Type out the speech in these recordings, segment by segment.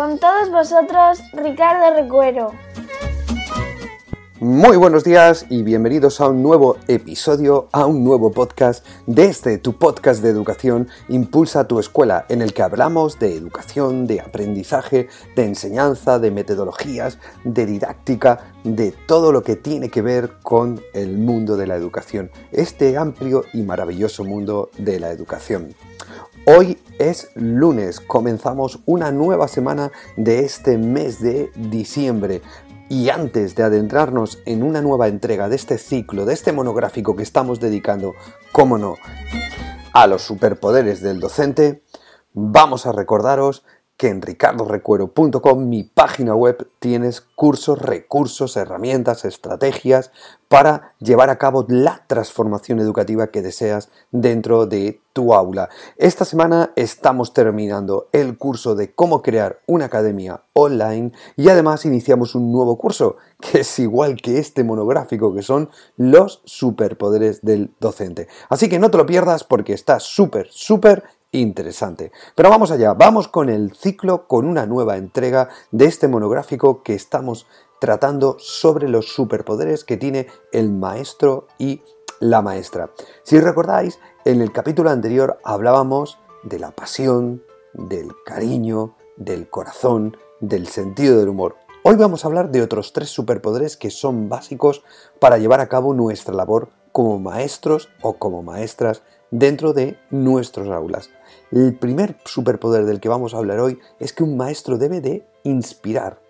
Con todos vosotros, Ricardo Recuero. Muy buenos días y bienvenidos a un nuevo episodio, a un nuevo podcast de este, tu podcast de educación Impulsa tu escuela, en el que hablamos de educación, de aprendizaje, de enseñanza, de metodologías, de didáctica, de todo lo que tiene que ver con el mundo de la educación, este amplio y maravilloso mundo de la educación. Hoy es lunes, comenzamos una nueva semana de este mes de diciembre. Y antes de adentrarnos en una nueva entrega de este ciclo, de este monográfico que estamos dedicando, cómo no, a los superpoderes del docente, vamos a recordaros que en ricardorecuero.com, mi página web, tienes cursos, recursos, herramientas, estrategias para llevar a cabo la transformación educativa que deseas dentro de tu aula. Esta semana estamos terminando el curso de cómo crear una academia online y además iniciamos un nuevo curso que es igual que este monográfico que son los superpoderes del docente. Así que no te lo pierdas porque está súper, súper interesante. Pero vamos allá, vamos con el ciclo, con una nueva entrega de este monográfico que estamos tratando sobre los superpoderes que tiene el maestro y la maestra. Si recordáis, en el capítulo anterior hablábamos de la pasión, del cariño, del corazón, del sentido del humor. Hoy vamos a hablar de otros tres superpoderes que son básicos para llevar a cabo nuestra labor como maestros o como maestras dentro de nuestros aulas. El primer superpoder del que vamos a hablar hoy es que un maestro debe de inspirar.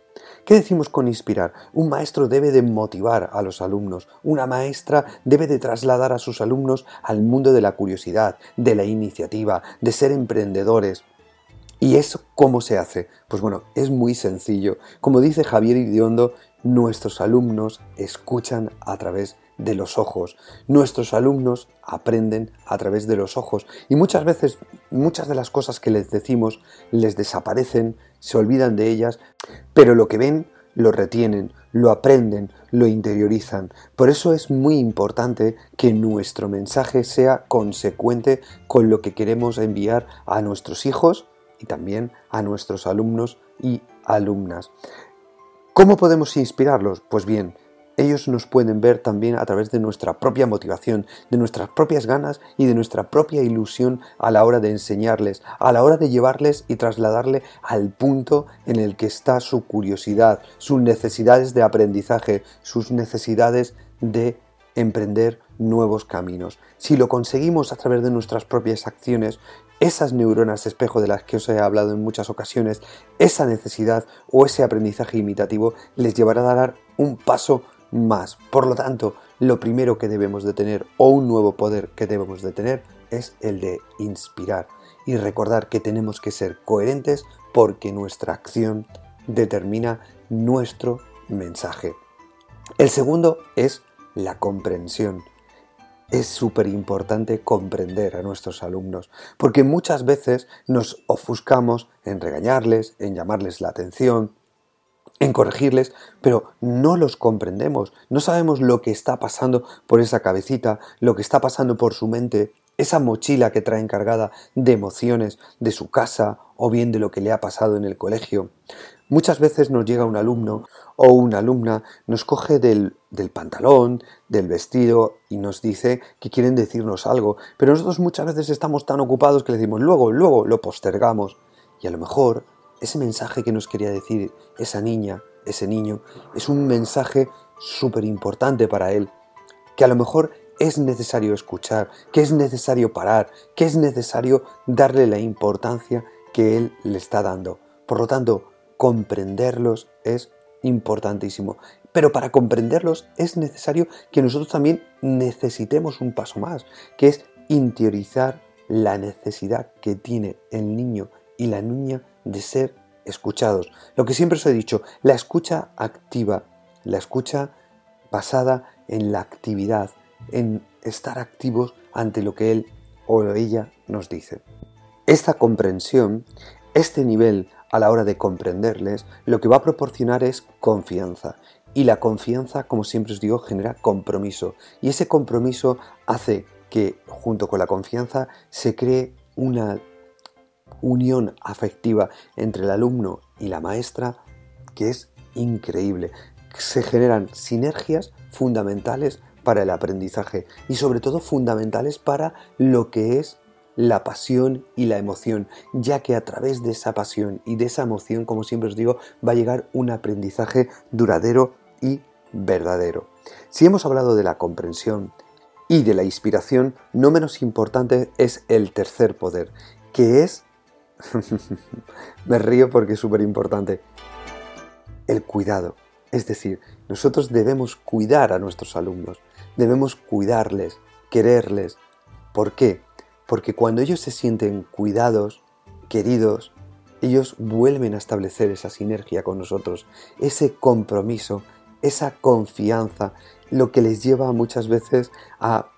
¿Qué decimos con inspirar? Un maestro debe de motivar a los alumnos, una maestra debe de trasladar a sus alumnos al mundo de la curiosidad, de la iniciativa, de ser emprendedores. ¿Y eso cómo se hace? Pues bueno, es muy sencillo. Como dice Javier Idiondo, nuestros alumnos escuchan a través de los ojos. Nuestros alumnos aprenden a través de los ojos y muchas veces muchas de las cosas que les decimos les desaparecen, se olvidan de ellas, pero lo que ven lo retienen, lo aprenden, lo interiorizan. Por eso es muy importante que nuestro mensaje sea consecuente con lo que queremos enviar a nuestros hijos y también a nuestros alumnos y alumnas. ¿Cómo podemos inspirarlos? Pues bien, ellos nos pueden ver también a través de nuestra propia motivación, de nuestras propias ganas y de nuestra propia ilusión a la hora de enseñarles, a la hora de llevarles y trasladarle al punto en el que está su curiosidad, sus necesidades de aprendizaje, sus necesidades de emprender nuevos caminos. Si lo conseguimos a través de nuestras propias acciones, esas neuronas espejo de las que os he hablado en muchas ocasiones, esa necesidad o ese aprendizaje imitativo les llevará a dar un paso más. Por lo tanto, lo primero que debemos de tener o un nuevo poder que debemos de tener es el de inspirar y recordar que tenemos que ser coherentes porque nuestra acción determina nuestro mensaje. El segundo es la comprensión. Es súper importante comprender a nuestros alumnos, porque muchas veces nos ofuscamos en regañarles, en llamarles la atención, en corregirles, pero no los comprendemos, no sabemos lo que está pasando por esa cabecita, lo que está pasando por su mente, esa mochila que trae encargada de emociones de su casa o bien de lo que le ha pasado en el colegio. Muchas veces nos llega un alumno o una alumna, nos coge del, del, pantalón, del vestido y nos dice que quieren decirnos algo, pero nosotros muchas veces estamos tan ocupados que le decimos luego, luego lo postergamos y a lo mejor ese mensaje que nos quería decir esa niña, ese niño, es un mensaje súper importante para él, que a lo mejor es necesario escuchar, que es necesario parar, que es necesario darle la importancia que él le está dando. Por lo tanto, comprenderlos es importantísimo. Pero para comprenderlos es necesario que nosotros también necesitemos un paso más, que es interiorizar la necesidad que tiene el niño y la niña de ser escuchados. Lo que siempre os he dicho, la escucha activa, la escucha basada en la actividad, en estar activos ante lo que él o ella nos dice. Esta comprensión, este nivel a la hora de comprenderles, lo que va a proporcionar es confianza. Y la confianza, como siempre os digo, genera compromiso. Y ese compromiso hace que, junto con la confianza, se cree una unión afectiva entre el alumno y la maestra que es increíble. Se generan sinergias fundamentales para el aprendizaje y sobre todo fundamentales para lo que es la pasión y la emoción, ya que a través de esa pasión y de esa emoción, como siempre os digo, va a llegar un aprendizaje duradero y verdadero. Si hemos hablado de la comprensión y de la inspiración, no menos importante es el tercer poder, que es... Me río porque es súper importante. El cuidado. Es decir, nosotros debemos cuidar a nuestros alumnos, debemos cuidarles, quererles. ¿Por qué? Porque cuando ellos se sienten cuidados, queridos, ellos vuelven a establecer esa sinergia con nosotros, ese compromiso, esa confianza, lo que les lleva muchas veces a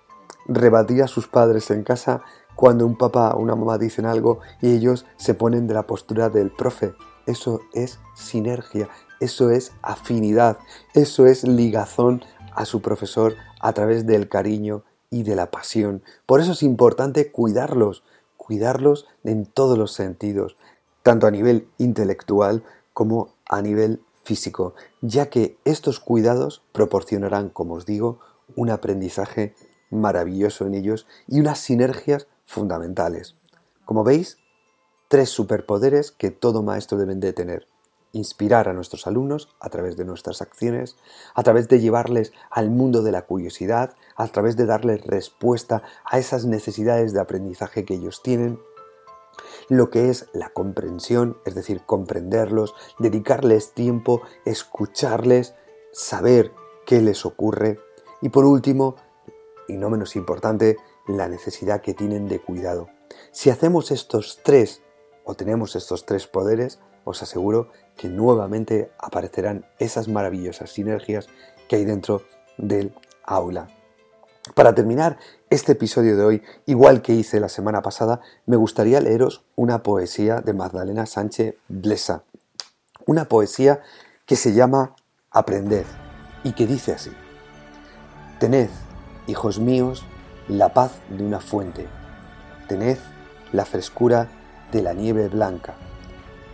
rebatir a sus padres en casa cuando un papá o una mamá dicen algo y ellos se ponen de la postura del profe. Eso es sinergia, eso es afinidad, eso es ligazón a su profesor a través del cariño y de la pasión. Por eso es importante cuidarlos, cuidarlos en todos los sentidos, tanto a nivel intelectual como a nivel físico, ya que estos cuidados proporcionarán, como os digo, un aprendizaje maravilloso en ellos y unas sinergias fundamentales. Como veis, tres superpoderes que todo maestro debe de tener. Inspirar a nuestros alumnos a través de nuestras acciones, a través de llevarles al mundo de la curiosidad, a través de darles respuesta a esas necesidades de aprendizaje que ellos tienen, lo que es la comprensión, es decir, comprenderlos, dedicarles tiempo, escucharles, saber qué les ocurre. Y por último, y no menos importante, la necesidad que tienen de cuidado. Si hacemos estos tres o tenemos estos tres poderes, os aseguro que nuevamente aparecerán esas maravillosas sinergias que hay dentro del aula. Para terminar este episodio de hoy, igual que hice la semana pasada, me gustaría leeros una poesía de Magdalena Sánchez Blesa. Una poesía que se llama Aprended y que dice así. Tened, hijos míos, la paz de una fuente. Tened la frescura de la nieve blanca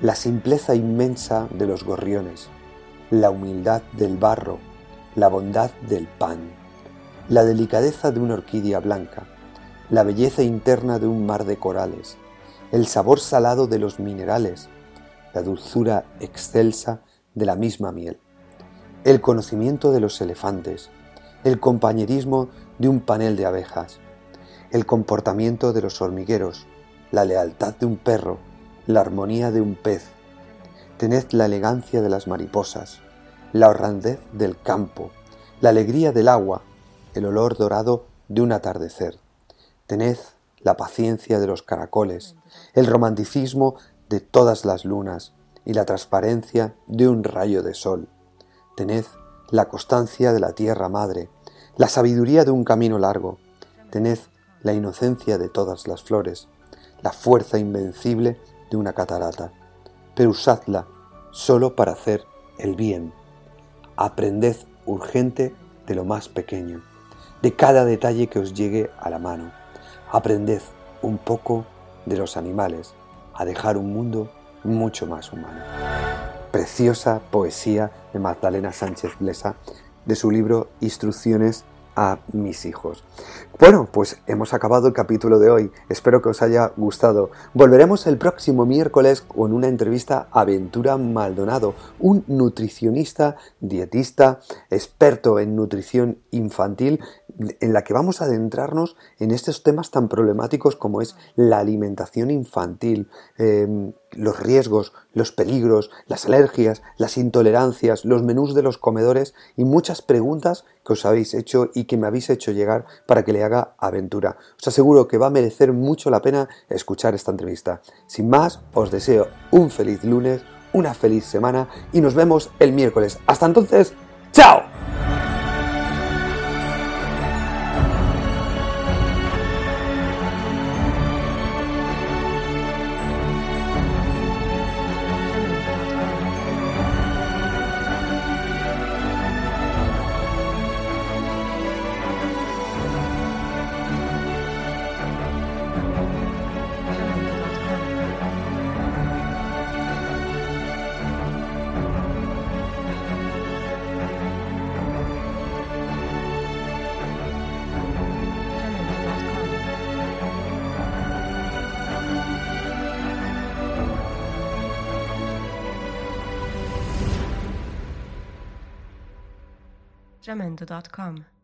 la simpleza inmensa de los gorriones, la humildad del barro, la bondad del pan, la delicadeza de una orquídea blanca, la belleza interna de un mar de corales, el sabor salado de los minerales, la dulzura excelsa de la misma miel, el conocimiento de los elefantes, el compañerismo de un panel de abejas, el comportamiento de los hormigueros, la lealtad de un perro, la armonía de un pez, tened la elegancia de las mariposas, la honradez del campo, la alegría del agua, el olor dorado de un atardecer. Tened la paciencia de los caracoles, el romanticismo de todas las lunas y la transparencia de un rayo de sol. Tened la constancia de la tierra madre, la sabiduría de un camino largo. Tened la inocencia de todas las flores, la fuerza invencible de una catarata, pero usadla solo para hacer el bien. Aprended urgente de lo más pequeño, de cada detalle que os llegue a la mano. Aprended un poco de los animales, a dejar un mundo mucho más humano. Preciosa poesía de Magdalena Sánchez Blesa de su libro Instrucciones a mis hijos. Bueno, pues hemos acabado el capítulo de hoy. Espero que os haya gustado. Volveremos el próximo miércoles con una entrevista a Ventura Maldonado, un nutricionista, dietista, experto en nutrición infantil, en la que vamos a adentrarnos en estos temas tan problemáticos como es la alimentación infantil, em, los riesgos, los peligros, las alergias, las intolerancias, los menús de los comedores y muchas preguntas que os habéis hecho y que me habéis hecho llegar para que le haga aventura. Os aseguro que va a merecer mucho la pena escuchar esta entrevista. Sin más, os deseo un feliz lunes, una feliz semana y nos vemos el miércoles. Hasta entonces, ¡chao! jamendo.com